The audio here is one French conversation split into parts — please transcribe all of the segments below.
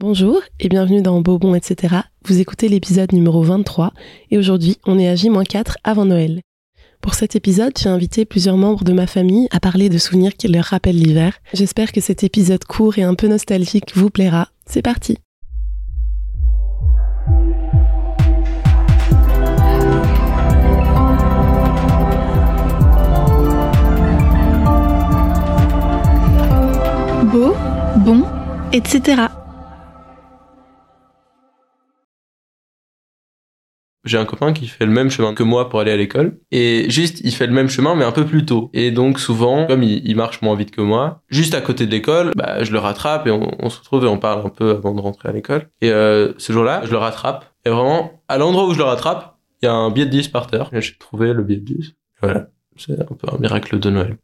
Bonjour et bienvenue dans Bobon, etc. Vous écoutez l'épisode numéro 23 et aujourd'hui on est à J-4 avant Noël. Pour cet épisode, j'ai invité plusieurs membres de ma famille à parler de souvenirs qui leur rappellent l'hiver. J'espère que cet épisode court et un peu nostalgique vous plaira. C'est parti Beau, bon, etc. J'ai un copain qui fait le même chemin que moi pour aller à l'école. Et juste, il fait le même chemin, mais un peu plus tôt. Et donc, souvent, comme il, marche moins vite que moi, juste à côté de l'école, bah, je le rattrape et on, se retrouve et on parle un peu avant de rentrer à l'école. Et euh, ce jour-là, je le rattrape. Et vraiment, à l'endroit où je le rattrape, il y a un billet de 10 par terre. J'ai trouvé le billet de 10. Voilà. C'est un peu un miracle de Noël.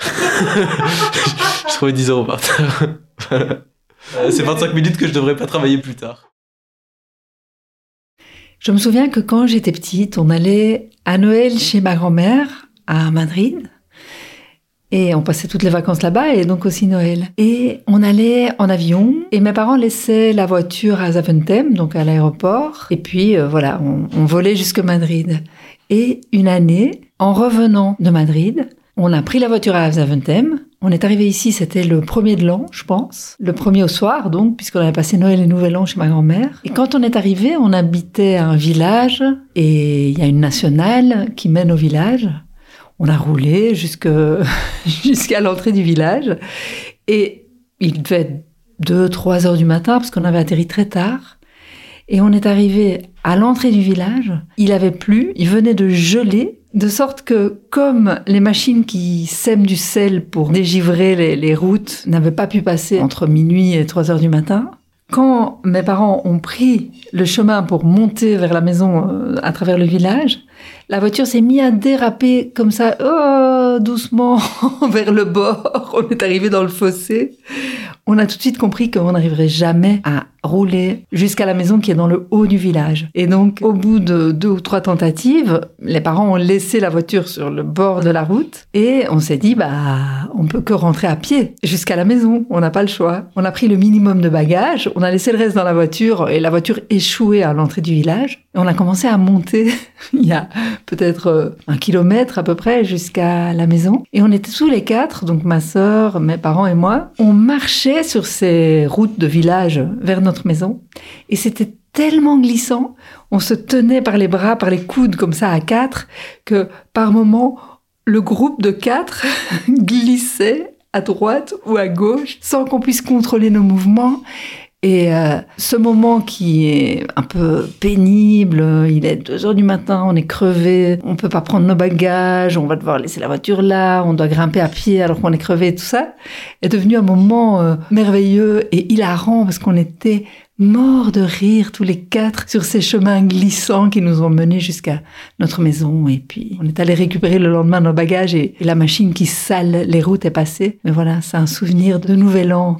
J'ai trouvé 10 euros par terre. Euh, c'est 25 minutes que je devrais pas travailler plus tard. Je me souviens que quand j'étais petite, on allait à Noël chez ma grand-mère à Madrid. Et on passait toutes les vacances là-bas et donc aussi Noël. Et on allait en avion et mes parents laissaient la voiture à Zaventem, donc à l'aéroport. Et puis euh, voilà, on, volait jusque Madrid. Et une année, en revenant de Madrid, on a pris la voiture à Zaventem on est arrivé ici, c'était le premier de l'an, je pense. Le premier au soir, donc, puisqu'on avait passé Noël et Nouvel An chez ma grand-mère. Et quand on est arrivé, on habitait un village et il y a une nationale qui mène au village. On a roulé jusqu'à l'entrée du village. Et il devait être 2, 3 heures du matin parce qu'on avait atterri très tard. Et on est arrivé à l'entrée du village. Il avait plu, il venait de geler de sorte que, comme les machines qui sèment du sel pour dégivrer les, routes n'avaient pas pu passer entre minuit et 3 heures du matin, quand mes parents ont pris le chemin pour monter vers la maison euh, à travers le village, la voiture s'est mise à déraper comme ça, oh, doucement vers le bord. On est arrivé dans le fossé. On a tout de suite compris qu'on n'arriverait jamais à rouler jusqu'à la maison qui est dans le haut du village. Et donc, au bout de deux ou trois tentatives, les parents ont laissé la voiture sur le bord de la route et on s'est dit, bah, on peut que rentrer à pied jusqu'à la maison. On n'a pas le choix. On a pris le minimum de bagages, on a laissé le reste dans la voiture et la voiture échouait à l'entrée du village. On a commencé à monter il y a peut-être euh, un kilomètre à peu près jusqu'à la maison. Et on était tous les quatre, donc ma sœur, mes parents et moi. On marchait sur ces routes de village vers notre maison. Et c'était tellement glissant. On se tenait par les bras, par les coudes comme ça à quatre, que par moments, le groupe de quatre glissait à droite ou à gauche sans qu'on puisse contrôler nos mouvements. Et euh, ce moment qui est un peu pénible, il est 2 heures du matin, on est crevé, on peut pas prendre nos bagages, on va devoir laisser la voiture là, on doit grimper à pied alors qu'on est crevé et tout ça, est devenu un moment euh, merveilleux et hilarant parce qu'on était morts de rire tous les quatre sur ces chemins glissants qui nous ont menés jusqu'à notre maison. Et puis, on est allé récupérer le lendemain nos bagages et, et la machine qui sale les routes est passée. Mais voilà, c'est un souvenir de Nouvel An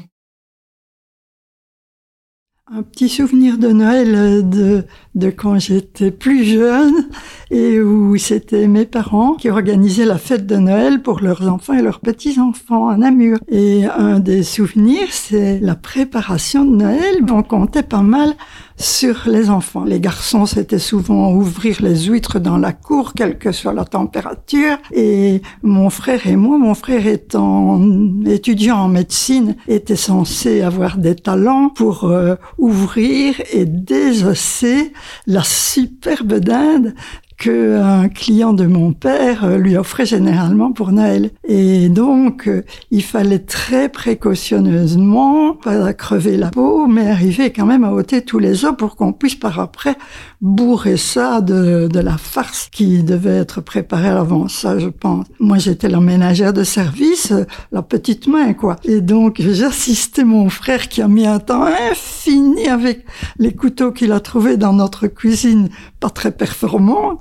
un petit souvenir de Noël euh, de, de quand j'étais plus jeune et où c'était mes parents qui organisaient la fête de Noël pour leurs enfants et leurs petits-enfants à Namur. Et un des souvenirs, c'est la préparation de Noël. On comptait pas mal sur les enfants. Les garçons, c'était souvent ouvrir les huîtres dans la cour, quelle que soit la température. Et mon frère et moi, mon frère étant étudiant en médecine, était censé avoir des talents pour euh, ouvrir et désosser la superbe dinde qu'un client de mon père euh, lui offrait généralement pour Noël. Et donc, euh, il fallait très précautionneusement, pas crever la peau, mais arriver quand même à ôter tous les os pour qu'on puisse par après bourrer ça de, de la farce qui devait être préparée avant ça, je pense. Moi, j'étais la ménagère de service, euh, la petite main, quoi. Et donc, j'assistais mon frère qui a mis un temps infini avec les couteaux qu'il a trouvés dans notre cuisine, pas très performants,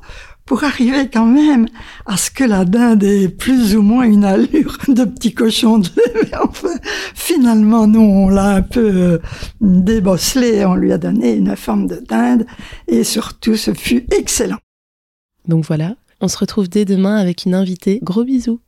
pour arriver quand même à ce que la dinde ait plus ou moins une allure de petit cochon de lait. enfin, finalement, nous, on l'a un peu euh, débosselé, on lui a donné une forme de dinde, et surtout, ce fut excellent. Donc voilà, on se retrouve dès demain avec une invitée. Gros bisous